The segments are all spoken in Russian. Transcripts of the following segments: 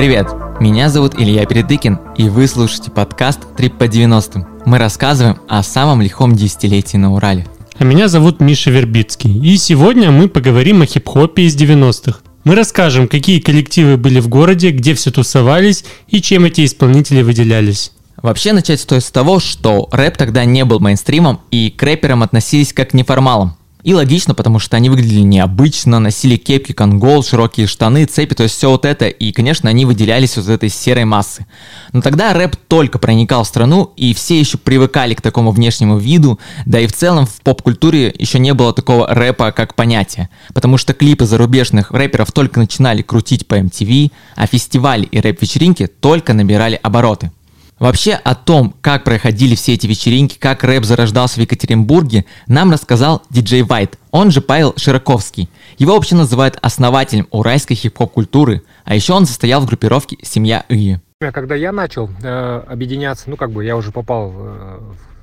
Привет, меня зовут Илья Передыкин, и вы слушаете подкаст «Трип по 90-м». Мы рассказываем о самом лихом десятилетии на Урале. А меня зовут Миша Вербицкий, и сегодня мы поговорим о хип-хопе из 90-х. Мы расскажем, какие коллективы были в городе, где все тусовались и чем эти исполнители выделялись. Вообще начать стоит с того, что рэп тогда не был мейнстримом, и к рэперам относились как к неформалам. И логично, потому что они выглядели необычно, носили кепки, конгол, широкие штаны, цепи, то есть все вот это, и, конечно, они выделялись из этой серой массы. Но тогда рэп только проникал в страну, и все еще привыкали к такому внешнему виду, да и в целом в поп-культуре еще не было такого рэпа как понятия, потому что клипы зарубежных рэперов только начинали крутить по MTV, а фестивали и рэп-вечеринки только набирали обороты. Вообще о том, как проходили все эти вечеринки, как рэп зарождался в Екатеринбурге, нам рассказал диджей Вайт, он же Павел Широковский. Его вообще называют основателем уральской хип-хоп культуры, а еще он состоял в группировке «Семья Ии». Когда я начал э, объединяться, ну как бы я уже попал, э,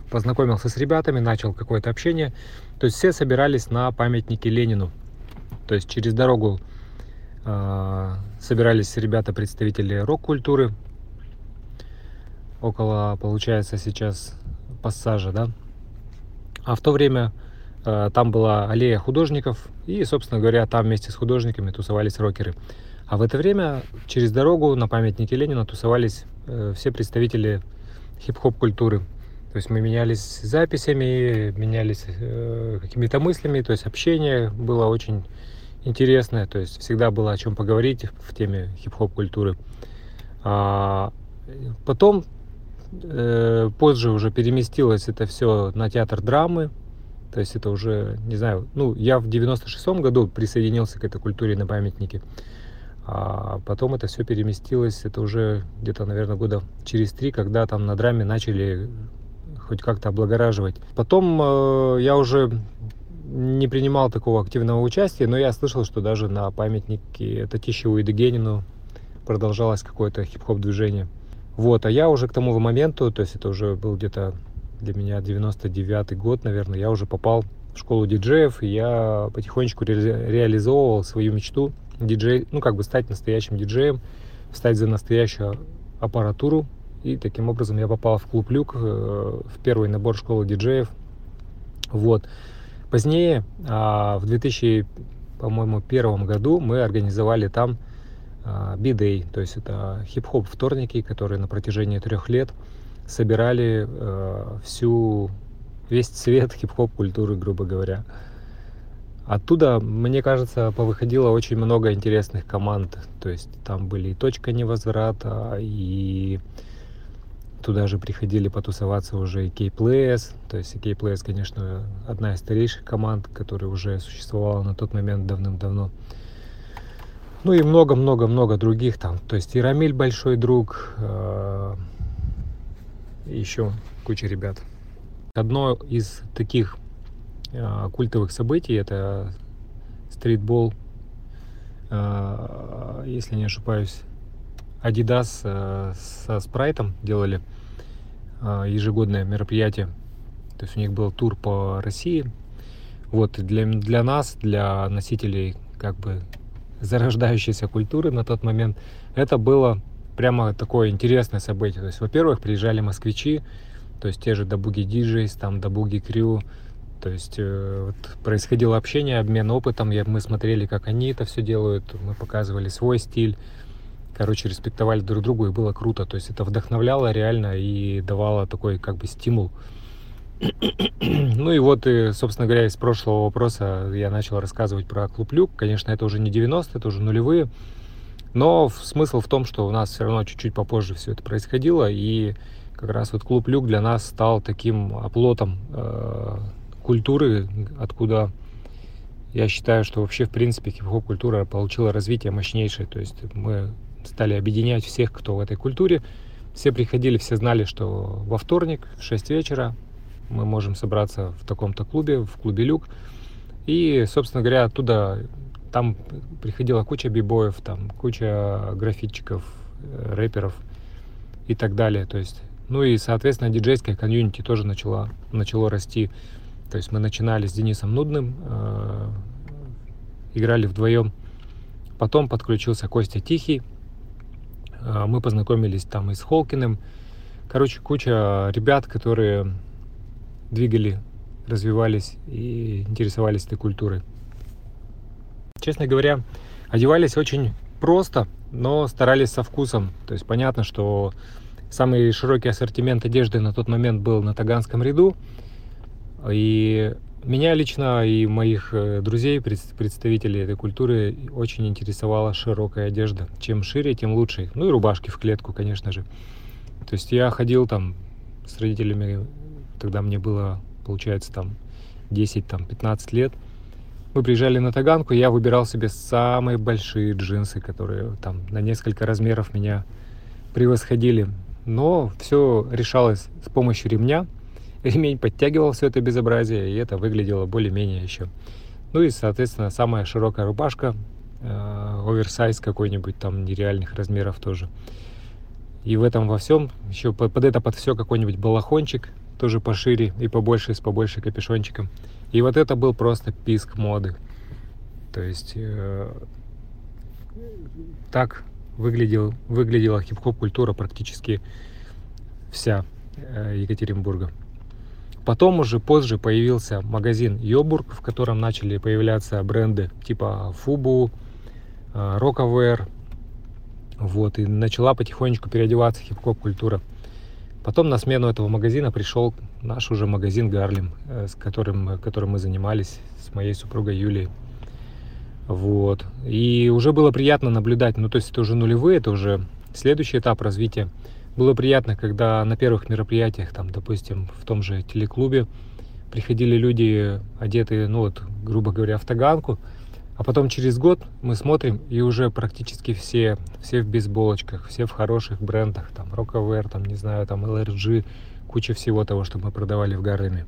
познакомился с ребятами, начал какое-то общение, то есть все собирались на памятнике Ленину. То есть через дорогу э, собирались ребята, представители рок-культуры, около, получается, сейчас пассажа, да. А в то время э, там была аллея художников, и, собственно говоря, там вместе с художниками тусовались рокеры. А в это время через дорогу на памятнике Ленина тусовались э, все представители хип-хоп культуры. То есть мы менялись записями, менялись э, какими-то мыслями, то есть общение было очень интересное, то есть всегда было о чем поговорить в теме хип-хоп культуры. А потом позже уже переместилось это все на театр драмы. То есть это уже, не знаю, ну, я в 96-м году присоединился к этой культуре на памятнике. А потом это все переместилось, это уже где-то, наверное, года через три, когда там на драме начали хоть как-то облагораживать. Потом э, я уже не принимал такого активного участия, но я слышал, что даже на памятнике Татищеву и Дегенину продолжалось какое-то хип-хоп движение. Вот, а я уже к тому моменту, то есть это уже был где-то для меня 99 год, наверное, я уже попал в школу диджеев, и я потихонечку ре- реализовывал свою мечту диджей, ну, как бы стать настоящим диджеем, встать за настоящую аппаратуру, и таким образом я попал в клуб Люк, э, в первый набор школы диджеев. Вот. Позднее, а, в 2000, по-моему, первом году мы организовали там B-Day, то есть это хип-хоп вторники, которые на протяжении трех лет собирали э, всю весь цвет хип-хоп культуры, грубо говоря. Оттуда, мне кажется, повыходило очень много интересных команд. То есть там были и точка невозврата, и туда же приходили потусоваться уже и K-Players. То есть K-Players, конечно, одна из старейших команд, которая уже существовала на тот момент давным-давно. Ну и много-много-много других там. То есть и Рамиль большой друг, э, еще куча ребят. Одно из таких э, культовых событий это стритбол, э, если не ошибаюсь, Adidas со спрайтом делали ежегодное мероприятие. То есть у них был тур по России. Вот для, для нас, для носителей как бы зарождающейся культуры на тот момент, это было прямо такое интересное событие. То есть, во-первых, приезжали москвичи, то есть те же Дабуги Диджейс, там Дабуги Крю, то есть э, вот, происходило общение, обмен опытом, я, мы смотрели, как они это все делают, мы показывали свой стиль, короче, респектовали друг другу, и было круто. То есть это вдохновляло реально и давало такой как бы стимул. Ну и вот, собственно говоря, из прошлого вопроса я начал рассказывать про клуб Люк. Конечно, это уже не 90-е, это уже нулевые. Но смысл в том, что у нас все равно чуть-чуть попозже все это происходило. И как раз вот клуб Люк для нас стал таким оплотом э, культуры, откуда я считаю, что вообще, в принципе, хип-хоп культура получила развитие мощнейшее. То есть мы стали объединять всех, кто в этой культуре. Все приходили, все знали, что во вторник в 6 вечера мы можем собраться в таком-то клубе, в клубе Люк. И, собственно говоря, оттуда там приходила куча бибоев, там куча графитчиков, э, рэперов и так далее. То есть, ну и, соответственно, диджейская комьюнити тоже начала, начало расти. То есть мы начинали с Денисом Нудным, э, играли вдвоем. Потом подключился Костя Тихий, Э, мы познакомились там и с Холкиным. Короче, куча ребят, которые двигали, развивались и интересовались этой культурой. Честно говоря, одевались очень просто, но старались со вкусом. То есть понятно, что самый широкий ассортимент одежды на тот момент был на Таганском ряду. И меня лично и моих э, друзей, представителей этой культуры, очень интересовала широкая одежда. Чем шире, тем лучше. Ну и рубашки в клетку, конечно же. То есть я ходил там с родителями, тогда мне было, получается, там 10-15 лет. Мы приезжали на Таганку, я выбирал себе самые большие джинсы, которые там на несколько размеров меня превосходили. Но все решалось с помощью ремня. Ремень подтягивал все это безобразие, и это выглядело более-менее еще. Ну и, соответственно, самая широкая рубашка, э, оверсайз какой-нибудь там нереальных размеров тоже. И в этом во всем еще под, под это под все какой-нибудь балахончик, тоже пошире и побольше, с побольше капюшончиком. И вот это был просто писк моды. То есть э, так выглядел, выглядела хип-хоп культура практически вся э, Екатеринбурга. Потом уже позже появился магазин Йобург, в котором начали появляться бренды типа Фубу, Роковер. Э, вот, и начала потихонечку переодеваться хип-хоп культура. Потом на смену этого магазина пришел наш уже магазин Гарлем, э, с которым, которым мы занимались с моей супругой Юлией. Вот. И уже было приятно наблюдать, ну то есть это уже нулевые, это уже следующий этап развития. Было приятно, когда на первых мероприятиях, там, допустим, в том же телеклубе приходили люди, одетые, ну вот, грубо говоря, в таганку, а потом через год мы смотрим, и уже практически все, все в бейсболочках, все в хороших брендах, там, Rockewear, там, не знаю, там, LRG, куча всего того, что мы продавали в Гареме.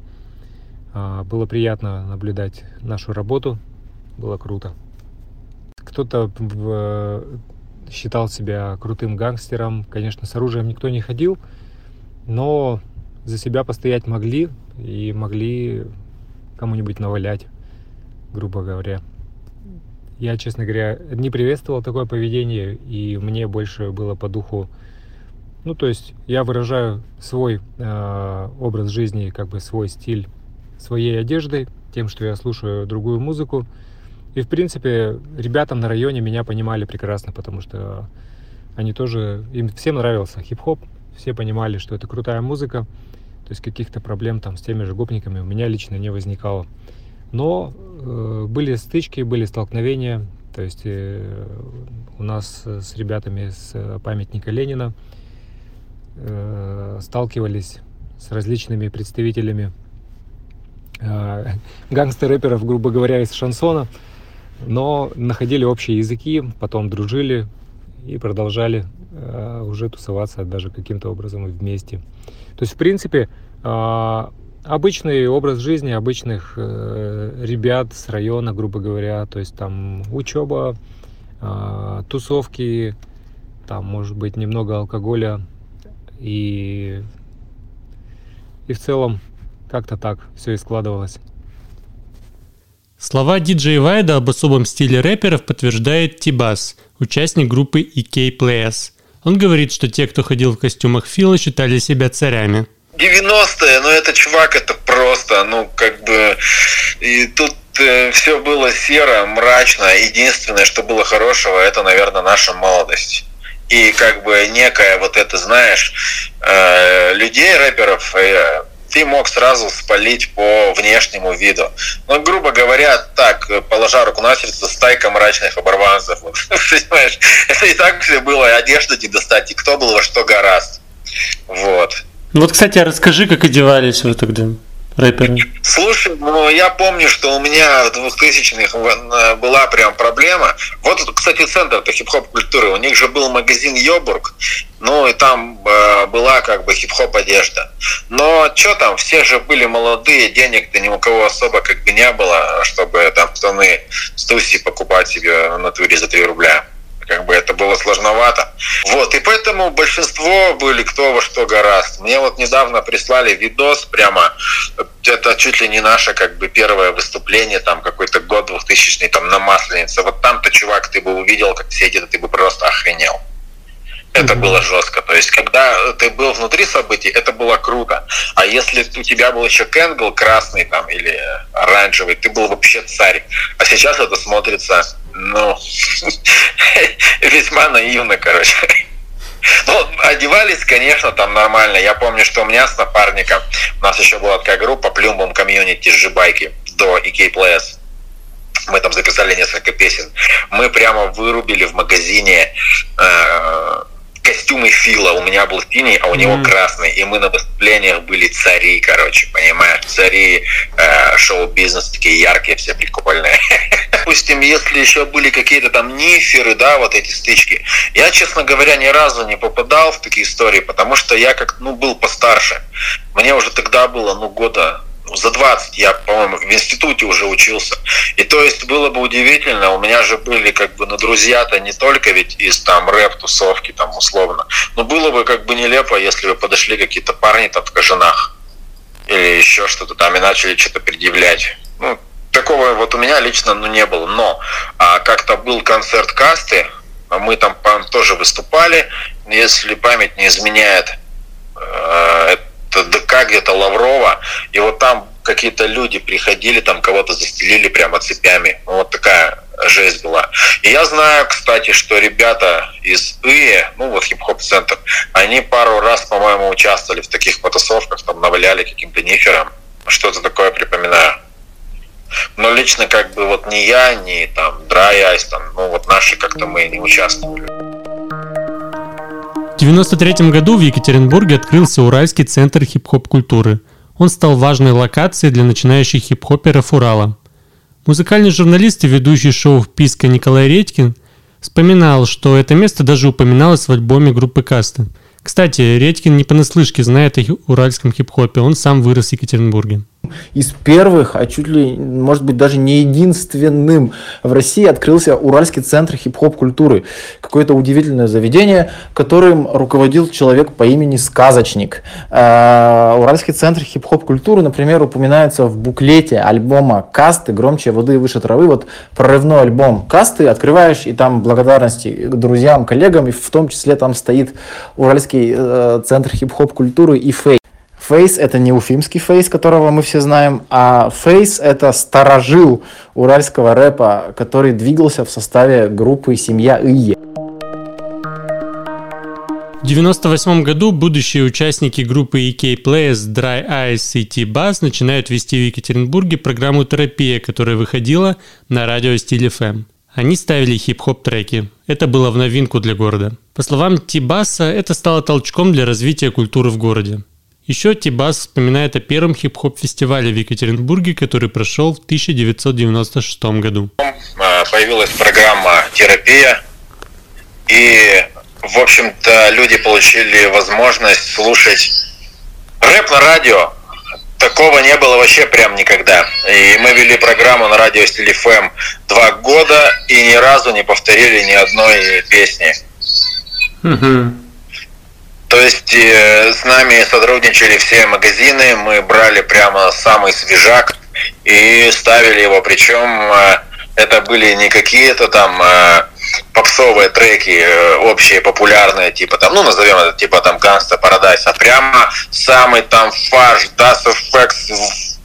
А, было приятно наблюдать нашу работу, было круто кто-то считал себя крутым гангстером. Конечно, с оружием никто не ходил, но за себя постоять могли и могли кому-нибудь навалять, грубо говоря. Я, честно говоря, не приветствовал такое поведение, и мне больше было по духу. Ну, то есть я выражаю свой э, образ жизни, как бы свой стиль своей одеждой, тем, что я слушаю другую музыку, и, в принципе, ребятам на районе меня понимали прекрасно, потому что они тоже, им всем нравился хип-хоп, все понимали, что это крутая музыка, то есть каких-то проблем там с теми же гопниками у меня лично не возникало. Но э, были стычки, были столкновения, то есть э, у нас с ребятами с памятника Ленина э, сталкивались с различными представителями э, гангстер-рэперов, грубо говоря, из шансона, но находили общие языки, потом дружили и продолжали э, уже тусоваться даже каким-то образом вместе. То есть, в принципе, э, обычный образ жизни обычных э, ребят с района, грубо говоря, то есть там учеба, э, тусовки, там может быть немного алкоголя и и в целом как-то так все и складывалось. Слова диджея Вайда об особом стиле рэперов подтверждает Тибас, участник группы EK Players. Он говорит, что те, кто ходил в костюмах Фила, считали себя царями. 90-е, ну это чувак, это просто, ну как бы, и тут э, все было серо, мрачно. Единственное, что было хорошего, это, наверное, наша молодость. И как бы некая вот это, знаешь, э, людей, рэперов, э, ты мог сразу спалить по внешнему виду. Ну, грубо говоря, так, положа руку на сердце, стайка мрачных оборванцев. Понимаешь, это и так все было, и одежду не достать, и кто был во что гораст. Вот. Вот, кстати, а расскажи, как одевались вы тогда? рэперы? Слушай, ну я помню, что у меня в 2000-х была прям проблема. Вот, кстати, центр хип-хоп культуры. У них же был магазин Йобург, ну и там э, была как бы хип-хоп одежда. Но что там, все же были молодые, денег-то ни у кого особо как бы не было, чтобы там штаны с туси покупать себе на туре за 3 рубля как бы это было сложновато. Вот, и поэтому большинство были кто во что гораст. Мне вот недавно прислали видос прямо, это чуть ли не наше как бы первое выступление, там какой-то год 2000 там на Масленице. Вот там-то, чувак, ты бы увидел, как все это, ты бы просто охренел. Это было жестко. То есть, когда ты был внутри событий, это было круто. А если у тебя был еще Кэнгл красный там или оранжевый, ты был вообще царь. А сейчас это смотрится, ну, весьма наивно, короче. Ну, одевались, конечно, там нормально. Я помню, что у меня с напарником, у нас еще была такая группа Плюмбом комьюнити Жибайки до EK Players. Мы там записали несколько песен. Мы прямо вырубили в магазине э, костюмы Фила. У меня был синий, а у него mm. красный. И мы на выступлениях были цари, короче, понимаешь? Цари э, шоу-бизнеса, такие яркие, все прикольные. Допустим, если еще были какие-то там ниферы, да, вот эти стычки. Я, честно говоря, ни разу не попадал в такие истории, потому что я как, ну, был постарше. Мне уже тогда было, ну, года за 20 я, по-моему, в институте уже учился. И то есть было бы удивительно, у меня же были как бы, ну, друзья-то не только ведь из там рэп-тусовки там условно, но было бы как бы нелепо, если бы подошли какие-то парни там в кожанах или еще что-то там и начали что-то предъявлять. Ну, такого вот у меня лично ну, не было. Но а как-то был концерт касты, мы там тоже выступали, если память не изменяет, э, ДК где-то Лаврова, и вот там какие-то люди приходили, там кого-то застелили прямо цепями. Вот такая жесть была. И я знаю, кстати, что ребята из ИЭ, ну вот хип-хоп-центр, они пару раз, по-моему, участвовали в таких потасовках, там наваляли каким-то нифером. Что-то такое припоминаю. Но лично как бы вот ни я, ни там Dry Ice, там, ну вот наши как-то мы не участвовали. В 1993 году в Екатеринбурге открылся Уральский центр хип-хоп культуры. Он стал важной локацией для начинающих хип-хоперов Урала. Музыкальный журналист и ведущий шоу «Вписка» Николай Редькин вспоминал, что это место даже упоминалось в альбоме группы «Каста». Кстати, Редькин не понаслышке знает о уральском хип-хопе, он сам вырос в Екатеринбурге из первых, а чуть ли, может быть, даже не единственным в России открылся Уральский центр хип-хоп культуры. Какое-то удивительное заведение, которым руководил человек по имени Сказочник. А, Уральский центр хип-хоп культуры, например, упоминается в буклете альбома «Касты. Громче воды выше травы». Вот прорывной альбом «Касты» открываешь, и там благодарности друзьям, коллегам, и в том числе там стоит Уральский э, центр хип-хоп культуры и фей. Фейс – это не уфимский фейс, которого мы все знаем, а Фейс – это старожил уральского рэпа, который двигался в составе группы «Семья Ие». В 1998 году будущие участники группы EK Players Dry Eyes и T-Bass начинают вести в Екатеринбурге программу «Терапия», которая выходила на радио Стиль FM. Они ставили хип-хоп треки. Это было в новинку для города. По словам Тибаса, это стало толчком для развития культуры в городе. Еще Тибас вспоминает о первом хип-хоп-фестивале в Екатеринбурге, который прошел в 1996 году. А, появилась программа «Терапия», и, в общем-то, люди получили возможность слушать рэп на радио. Такого не было вообще прям никогда. И мы вели программу на радио Стиль ФМ два года и ни разу не повторили ни одной песни. Угу. То есть э, с нами сотрудничали все магазины, мы брали прямо самый свежак и ставили его, причем э, это были не какие-то там э, попсовые треки, э, общие, популярные, типа там, ну назовем это типа там Gangsta Paradise, а прямо самый там фарш, Das FX,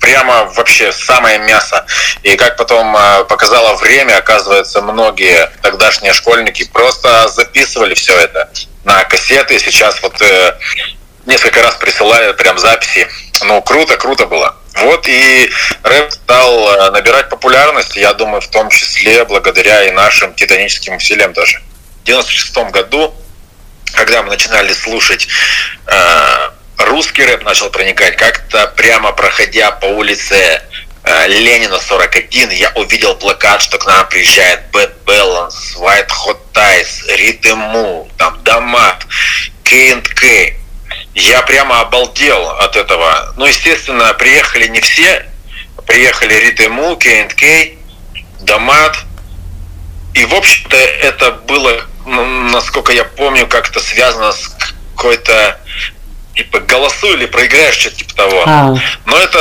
прямо вообще самое мясо. И как потом э, показало время, оказывается, многие тогдашние школьники просто записывали все это на кассеты. Сейчас вот э, несколько раз присылали прям записи. Ну, круто, круто было. Вот и рэп стал э, набирать популярность, я думаю, в том числе благодаря и нашим титаническим усилиям даже. В 96 году, когда мы начинали слушать э, русский рэп, начал проникать, как-то прямо проходя по улице Ленина 41, я увидел плакат, что к нам приезжает Bad Balance, White Hot Ties, Rhythm там Дамат, K&K. Я прямо обалдел от этого. Ну, естественно, приехали не все. Приехали Rhythm K&K, Дамат. И, в общем-то, это было, насколько я помню, как-то связано с какой-то типа голосуй или проиграешь, что-то типа того. А. Но это,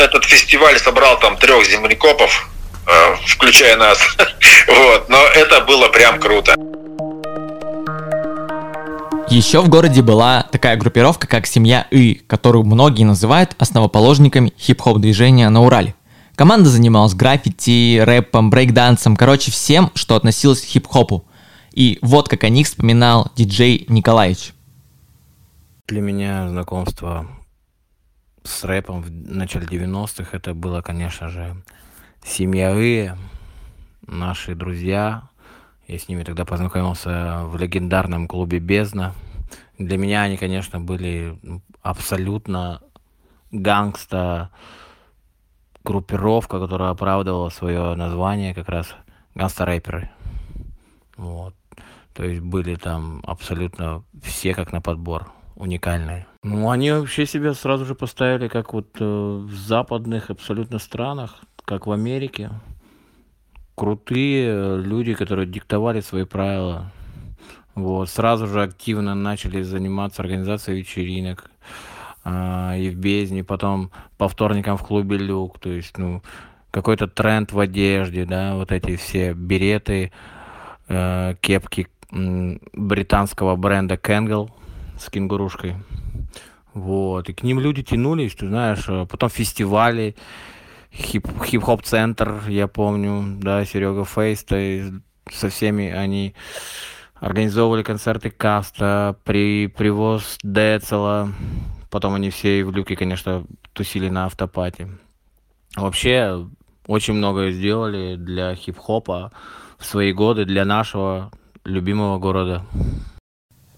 этот фестиваль собрал там трех землекопов, э, включая нас. вот, но это было прям круто. Еще в городе была такая группировка, как «Семья И», которую многие называют основоположниками хип-хоп движения на Урале. Команда занималась граффити, рэпом, брейкдансом, короче, всем, что относилось к хип-хопу. И вот как о них вспоминал диджей Николаевич. Для меня знакомство с рэпом в начале 90-х это было, конечно же, семья И, наши друзья. Я с ними тогда познакомился в легендарном клубе «Бездна». Для меня они, конечно, были абсолютно гангста, группировка, которая оправдывала свое название как раз гангста-рэперы. Вот. То есть были там абсолютно все как на подбор, уникальные. Ну, они вообще себя сразу же поставили как вот э, в западных абсолютно странах, как в Америке. Крутые э, люди, которые диктовали свои правила. Вот, сразу же активно начали заниматься организацией вечеринок а, и в бездне, потом по вторникам в клубе люк, то есть, ну, какой-то тренд в одежде, да, вот эти все береты, э, кепки британского бренда Кенгл с кенгурушкой. Вот, и к ним люди тянулись, ты знаешь, э, потом фестивали, хип- хип-хоп-центр, я помню, да, Серега Фейс, то есть со всеми они организовывали концерты Каста, при привоз Децела, Потом они все в люке, конечно, тусили на автопате. Вообще, очень многое сделали для хип-хопа в свои годы, для нашего любимого города.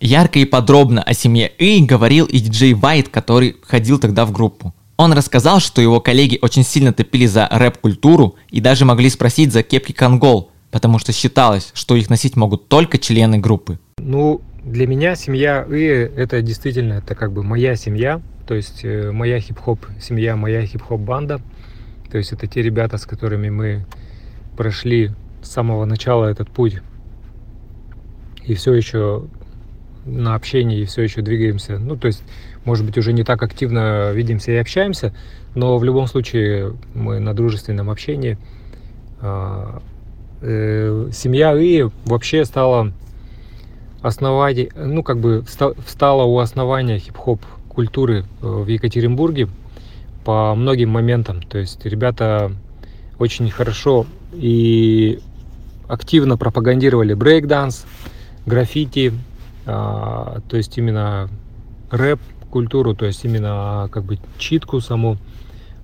Ярко и подробно о семье И говорил и диджей Вайт, который ходил тогда в группу. Он рассказал, что его коллеги очень сильно топили за рэп-культуру и даже могли спросить за кепки Конгол, потому что считалось, что их носить могут только члены группы. Ну, для меня семья И это действительно это как бы моя семья, то есть э, моя хип-хоп семья, моя хип-хоп банда. То есть это те ребята, с которыми мы прошли с самого начала этот путь и все еще на общении, все еще двигаемся. Ну, то есть, может быть, уже не так активно видимся и общаемся, но в любом случае мы на дружественном общении. А, э, семья И вообще стала основать, ну, как бы встала у основания хип-хоп культуры э, в Екатеринбурге по многим моментам. То есть ребята очень хорошо и активно пропагандировали брейк-данс, граффити, а, то есть именно рэп культуру, то есть именно как бы читку саму.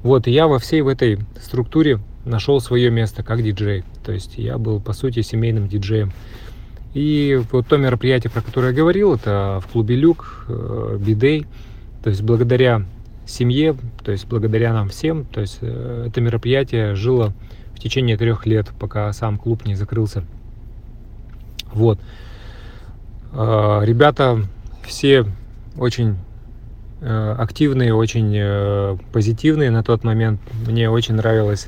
Вот, я во всей в этой структуре нашел свое место как диджей. То есть я был, по сути, семейным диджеем. И вот то мероприятие, про которое я говорил, это в клубе Люк, э, Бидей. То есть благодаря семье, то есть благодаря нам всем, то есть э, это мероприятие жило в течение трех лет, пока сам клуб не закрылся. Вот. Э, ребята все очень активные, очень позитивные на тот момент. Мне очень нравилось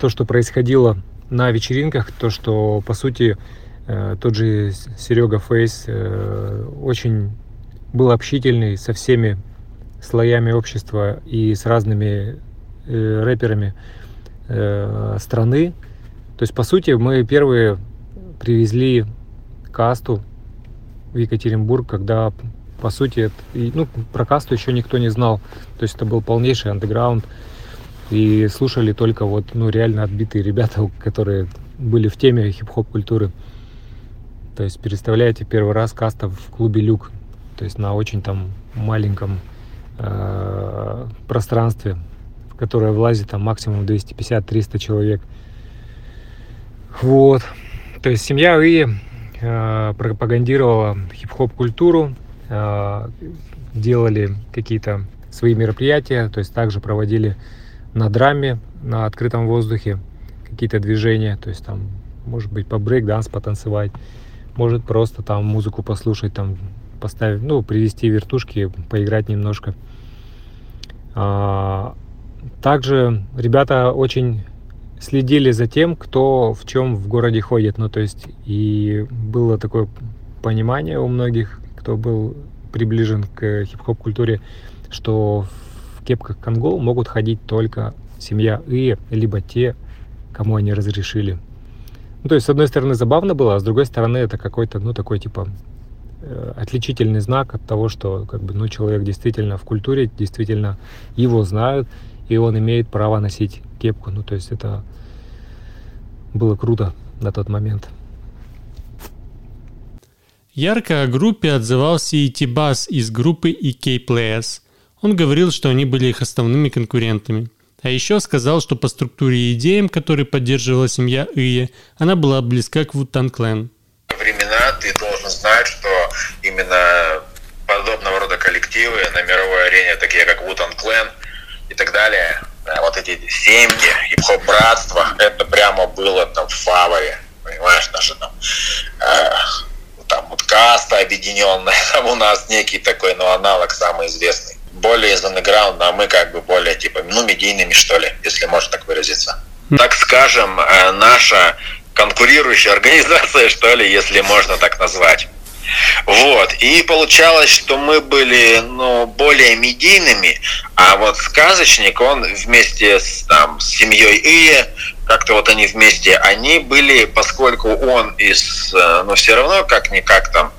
то, что происходило на вечеринках, то, что, по сути, Э, тот же Серега Фейс э, очень был общительный со всеми слоями общества и с разными э, рэперами страны. То есть, по сути, мы первые привезли касту в Екатеринбург, когда, по сути, ну, про касту еще никто не знал. То есть это был полнейший андеграунд. И слушали только вот, ну, реально отбитые ребята, которые были в теме хип-хоп культуры. То есть представляете первый раз каста в клубе Люк, то есть на очень там маленьком э, пространстве, в которое влазит там максимум 250-300 человек. Вот. То есть семья И пропагандировала хип-хоп культуру, э, делали какие-то свои мероприятия, то есть также проводили на драме, на открытом воздухе какие-то движения, то есть там, может быть, по брейк-данс потанцевать может просто там музыку послушать, там поставить, ну, привести вертушки, поиграть немножко. А, также ребята очень следили за тем, кто в чем в городе ходит. Ну, то есть, и было такое понимание у многих, кто был приближен к хип-хоп культуре, что в кепках Конгол могут ходить только семья И, либо те, кому они разрешили. Ну, то есть, с одной стороны, забавно было, а с другой стороны, это какой-то, ну, такой, типа, э, отличительный знак от того, что как бы, ну, человек действительно в культуре, действительно его знают, и он имеет право носить кепку. Ну, то есть это было круто на тот момент. Ярко о группе отзывался и Тибас из группы EK Players. Он говорил, что они были их основными конкурентами. А еще сказал, что по структуре и идеям, которые поддерживала семья Ие, она была близка к Вутан Клен. Времена ты должен знать, что именно подобного рода коллективы на мировой арене, такие как Вутан Клен и так далее, вот эти семьи, хип-хоп братства, это прямо было там в фаворе, понимаешь, даже там, э, там вот каста объединенная, там у нас некий такой, ну, аналог самый известный более из андеграунда, а мы как бы более типа, ну, медийными, что ли, если можно так выразиться. Так скажем, э, наша конкурирующая организация, что ли, если можно так назвать. Вот. И получалось, что мы были ну, более медийными, а вот сказочник, он вместе с, там, с семьей Ие, как-то вот они вместе, они были, поскольку он из, э, ну, все равно как-никак там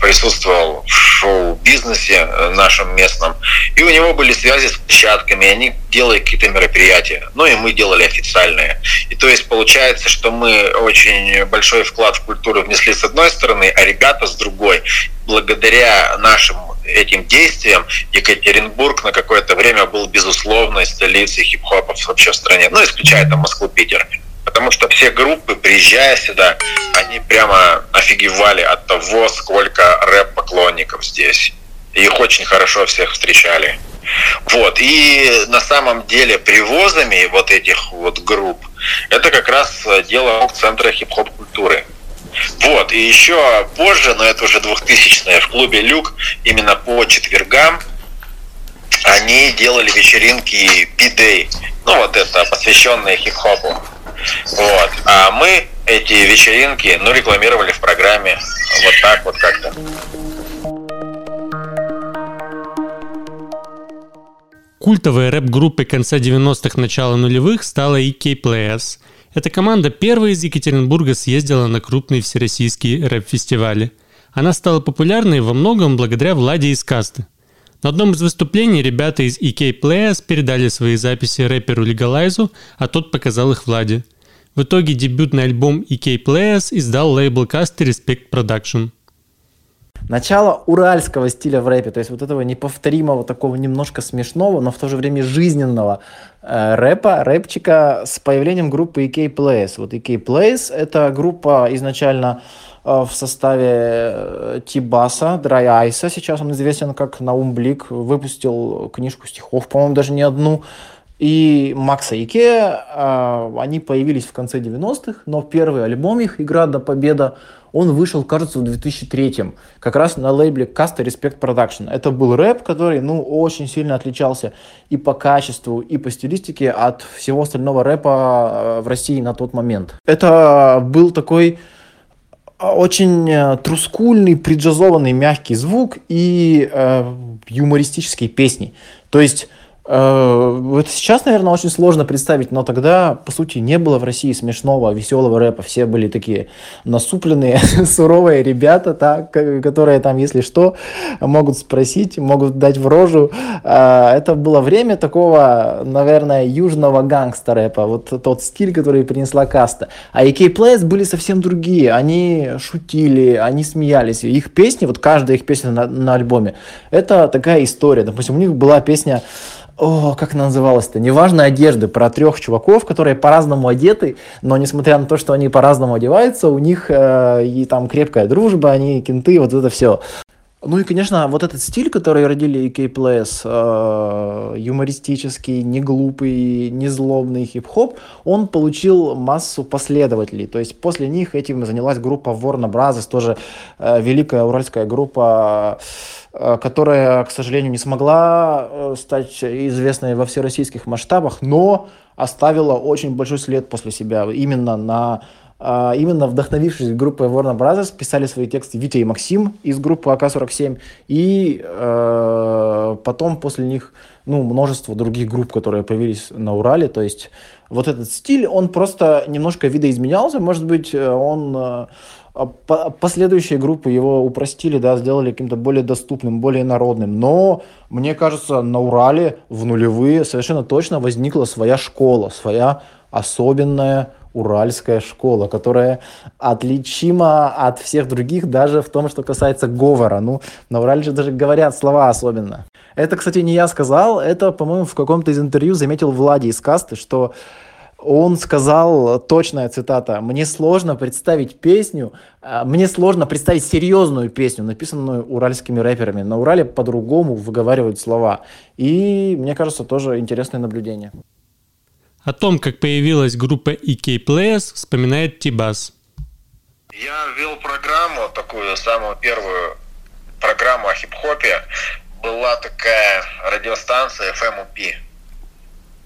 присутствовал в шоу-бизнесе э, нашем местном, и у него были связи с площадками, они делали какие-то мероприятия, ну и мы делали официальные. И то есть получается, что мы очень большой вклад в культуру внесли с одной стороны, а ребята с другой. Благодаря нашим этим действиям Екатеринбург на какое-то время был безусловной столицей хип-хопа вообще в стране, ну, исключая там Москву, Питер. Потому что все группы, приезжая сюда, они прямо офигевали от того, сколько рэп-поклонников здесь. Их очень хорошо всех встречали. Вот. И на самом деле привозами вот этих вот групп, это как раз дело Центра хип-хоп культуры. Вот, и еще позже, но это уже 2000-е, в клубе «Люк» именно по четвергам они делали вечеринки B-Day, ну вот это, посвященные хип-хопу. Вот. А мы эти вечеринки, ну, рекламировали в программе вот так вот как-то. Культовой рэп-группой конца 90-х, начала нулевых стала EK Players. Эта команда первая из Екатеринбурга съездила на крупные всероссийские рэп-фестивали. Она стала популярной во многом благодаря Владе из касты. На одном из выступлений ребята из EK Players передали свои записи рэперу Легалайзу, а тот показал их Владе. В итоге дебютный альбом EK Players издал лейбл касты Respect Production. Начало уральского стиля в рэпе, то есть вот этого неповторимого, такого немножко смешного, но в то же время жизненного э, рэпа, рэпчика с появлением группы EK Plays. Вот EK Plays — это группа изначально э, в составе э, Тибаса, Dry Ice, сейчас он известен как Наум Блик, выпустил книжку стихов, по-моему, даже не одну, и Макса Ике, э, они появились в конце 90-х, но первый альбом их «Игра до победа» он вышел, кажется, в 2003 как раз на лейбле Casta Respect Production. Это был рэп, который, ну, очень сильно отличался и по качеству, и по стилистике от всего остального рэпа э, в России на тот момент. Это был такой э, очень э, трускульный, приджазованный мягкий звук и э, юмористические песни. То есть вот сейчас, наверное, очень сложно представить, но тогда, по сути, не было в России смешного, веселого рэпа. Все были такие насупленные, суровые ребята, так, которые там, если что, могут спросить, могут дать в рожу. Э, это было время такого, наверное, южного гангста рэпа, вот тот стиль, который принесла каста. А AK Players были совсем другие. Они шутили, они смеялись. Их песни, вот каждая их песня на, на альбоме, это такая история. Допустим, у них была песня о, как она называлась-то, неважно одежды, про трех чуваков, которые по-разному одеты, но несмотря на то, что они по-разному одеваются, у них э, и там крепкая дружба, они кенты, вот это все. Ну и, конечно, вот этот стиль, который родили EK Players, э, юмористический, не глупый, не злобный хип-хоп, он получил массу последователей. То есть после них этим занялась группа Warner Brothers, тоже э, великая уральская группа, э, которая, к сожалению, не смогла э, стать известной во всероссийских масштабах, но оставила очень большой след после себя именно на именно вдохновившись группой Warner Brothers, писали свои тексты Витя и Максим из группы АК-47, и э, потом после них ну, множество других групп, которые появились на Урале, то есть вот этот стиль, он просто немножко видоизменялся, может быть, он э, а последующие группы его упростили, да, сделали каким-то более доступным, более народным. Но, мне кажется, на Урале в нулевые совершенно точно возникла своя школа, своя особенная уральская школа, которая отличима от всех других даже в том, что касается говора. Ну, на Урале же даже говорят слова особенно. Это, кстати, не я сказал, это, по-моему, в каком-то из интервью заметил Влади из касты, что он сказал, точная цитата, «Мне сложно представить песню, а, мне сложно представить серьезную песню, написанную уральскими рэперами. На Урале по-другому выговаривают слова». И, мне кажется, тоже интересное наблюдение. О том, как появилась группа EK Players, вспоминает Тибас. Я вел программу, такую самую первую программу о хип-хопе. Была такая радиостанция FMUP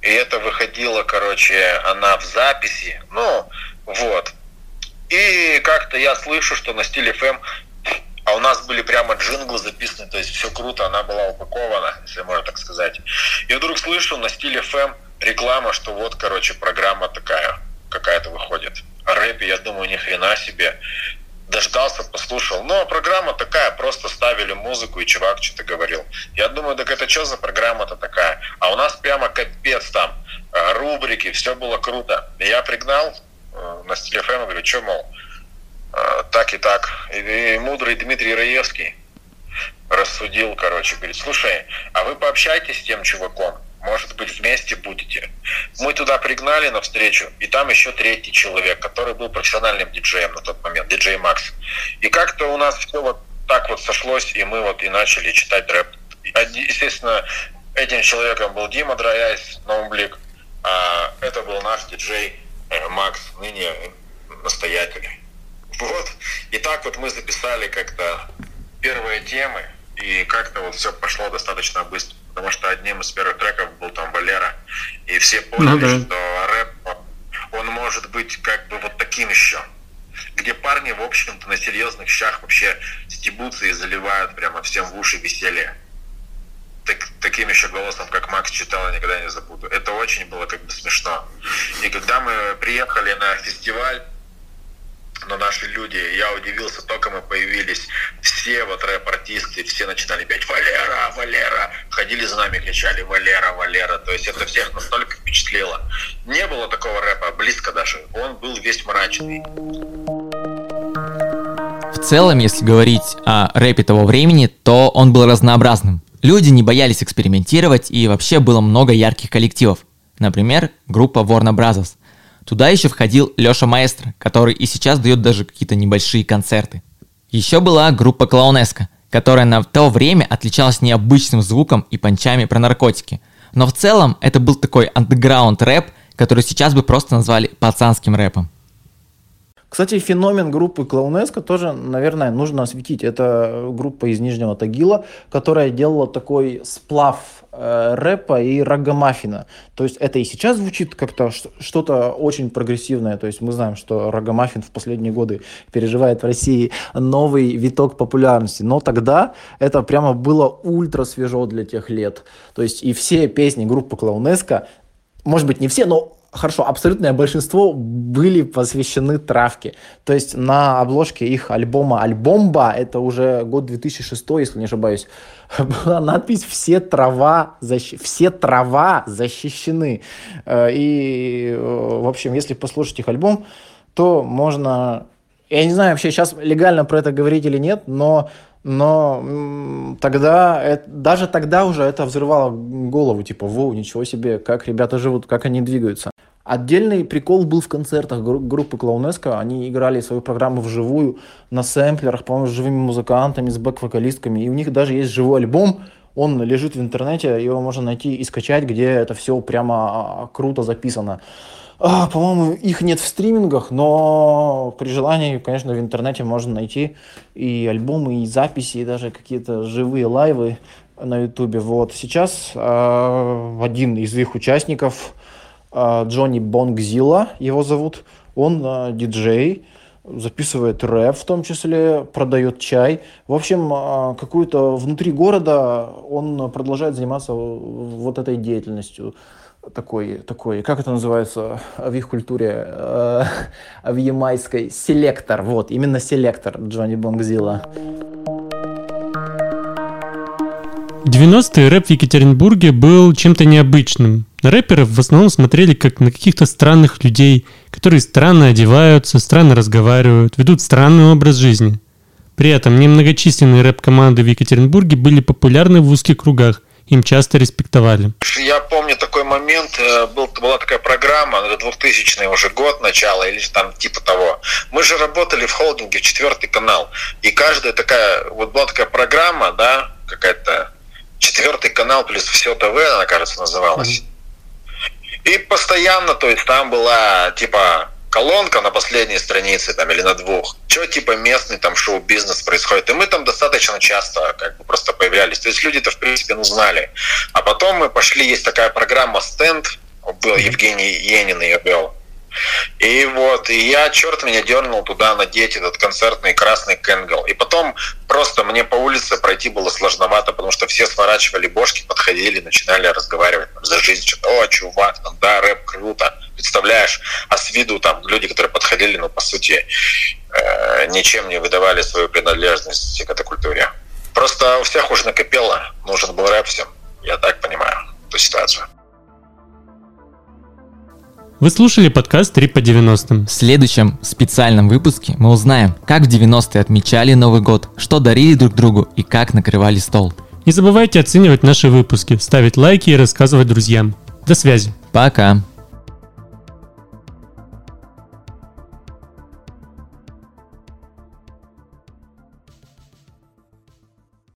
и это выходило, короче, она в записи. Ну, вот. И как-то я слышу, что на стиле FM а у нас были прямо джинглы записаны, то есть все круто, она была упакована, если можно так сказать. И вдруг слышу на стиле FM реклама, что вот, короче, программа такая какая-то выходит. О рэпе, я думаю, ни хрена себе дождался, послушал. Но программа такая, просто ставили музыку, и чувак что-то говорил. Я думаю, так это что за программа-то такая? А у нас прямо капец там, э, рубрики, все было круто. я пригнал э, на ФМ, говорю, что, мол, э, так и так. И, и мудрый Дмитрий Раевский рассудил, короче, говорит, слушай, а вы пообщайтесь с тем чуваком, может быть, вместе будете. Мы туда пригнали на встречу, и там еще третий человек, который был профессиональным диджеем на тот момент, диджей Макс. И как-то у нас все вот так вот сошлось, и мы вот и начали читать рэп. Естественно, этим человеком был Дима Драяйс, Ноумблик, а это был наш диджей э, Макс, ныне настоятель. Вот. И так вот мы записали как-то первые темы, и как-то вот все пошло достаточно быстро потому что одним из первых треков был там Валера, и все поняли, ну, да. что рэп, он может быть как бы вот таким еще, где парни, в общем-то, на серьезных щах вообще стебутся и заливают прямо всем в уши веселье. Так, таким еще голосом, как Макс читал, я никогда не забуду. Это очень было как бы смешно. И когда мы приехали на фестиваль, но наши люди, я удивился, только мы появились, все вот рэп-артисты, все начинали петь «Валера, Валера», ходили за нами, кричали «Валера, Валера», то есть это всех настолько впечатлило. Не было такого рэпа, близко даже, он был весь мрачный. В целом, если говорить о рэпе того времени, то он был разнообразным. Люди не боялись экспериментировать и вообще было много ярких коллективов. Например, группа Warner Brothers – Туда еще входил Леша Маэстро, который и сейчас дает даже какие-то небольшие концерты. Еще была группа Клоунеска, которая на то время отличалась необычным звуком и панчами про наркотики. Но в целом это был такой андеграунд рэп, который сейчас бы просто назвали пацанским рэпом. Кстати, феномен группы Клоунеска тоже, наверное, нужно осветить. Это группа из Нижнего Тагила, которая делала такой сплав э, рэпа и рагамафина. То есть это и сейчас звучит как-то что-то очень прогрессивное. То есть мы знаем, что рагамафин в последние годы переживает в России новый виток популярности. Но тогда это прямо было ультра свежо для тех лет. То есть и все песни группы Клоунеска, может быть не все, но хорошо, абсолютное большинство были посвящены травке. То есть на обложке их альбома «Альбомба», это уже год 2006, если не ошибаюсь, была надпись «Все трава, защ... все трава защищены». Э, и, э, в общем, если послушать их альбом, то можно... Я не знаю вообще сейчас легально про это говорить или нет, но но тогда, даже тогда уже это взрывало голову, типа, воу, ничего себе, как ребята живут, как они двигаются. Отдельный прикол был в концертах группы Клоунеско. Они играли свою программу вживую на сэмплерах, по-моему, с живыми музыкантами, с бэк-вокалистками. И у них даже есть живой альбом, он лежит в интернете, его можно найти и скачать, где это все прямо а, круто записано. А, по-моему, их нет в стримингах, но при желании, конечно, в интернете можно найти и альбомы, и записи, и даже какие-то живые лайвы на ютубе. Вот сейчас э, один из их участников а, Джонни Бонгзила его зовут. Он а, диджей, записывает рэп в том числе, продает чай. В общем, а, какую-то внутри города он продолжает заниматься вот этой деятельностью. такой, такой, как это называется в их культуре, э, в ямайской, селектор, вот, именно селектор Джонни Бонгзила. 90-е рэп в Екатеринбурге был чем-то необычным. На рэперов в основном смотрели как на каких-то странных людей, которые странно одеваются, странно разговаривают, ведут странный образ жизни. При этом немногочисленные рэп-команды в Екатеринбурге были популярны в узких кругах, им часто респектовали. Я помню такой момент, э, был, была такая программа, 2000 уже год, начало, или там типа того. Мы же работали в холдинге, четвертый канал, и каждая такая, вот была такая программа, да, какая-то четвертый канал плюс все ТВ, она, кажется, называлась. И постоянно, то есть там была типа колонка на последней странице там или на двух, что типа местный там шоу-бизнес происходит. И мы там достаточно часто как бы просто появлялись. То есть люди-то в принципе ну знали. А потом мы пошли, есть такая программа «Стенд», был Евгений Енин ее вел. И вот, и я, черт меня дернул туда надеть этот концертный красный кенгл. И потом просто мне по улице пройти было сложновато, потому что все сворачивали бошки, подходили, начинали разговаривать там, за жизнь. Что-то, о, чувак, там, да, рэп круто, представляешь. А с виду там люди, которые подходили, ну, по сути, э, ничем не выдавали свою принадлежность к этой культуре. Просто у всех уже накопило, нужен был рэп всем. Я так понимаю эту ситуацию. Вы слушали подкаст 3 по 90. В следующем специальном выпуске мы узнаем, как в 90-е отмечали Новый год, что дарили друг другу и как накрывали стол. Не забывайте оценивать наши выпуски, ставить лайки и рассказывать друзьям. До связи. Пока.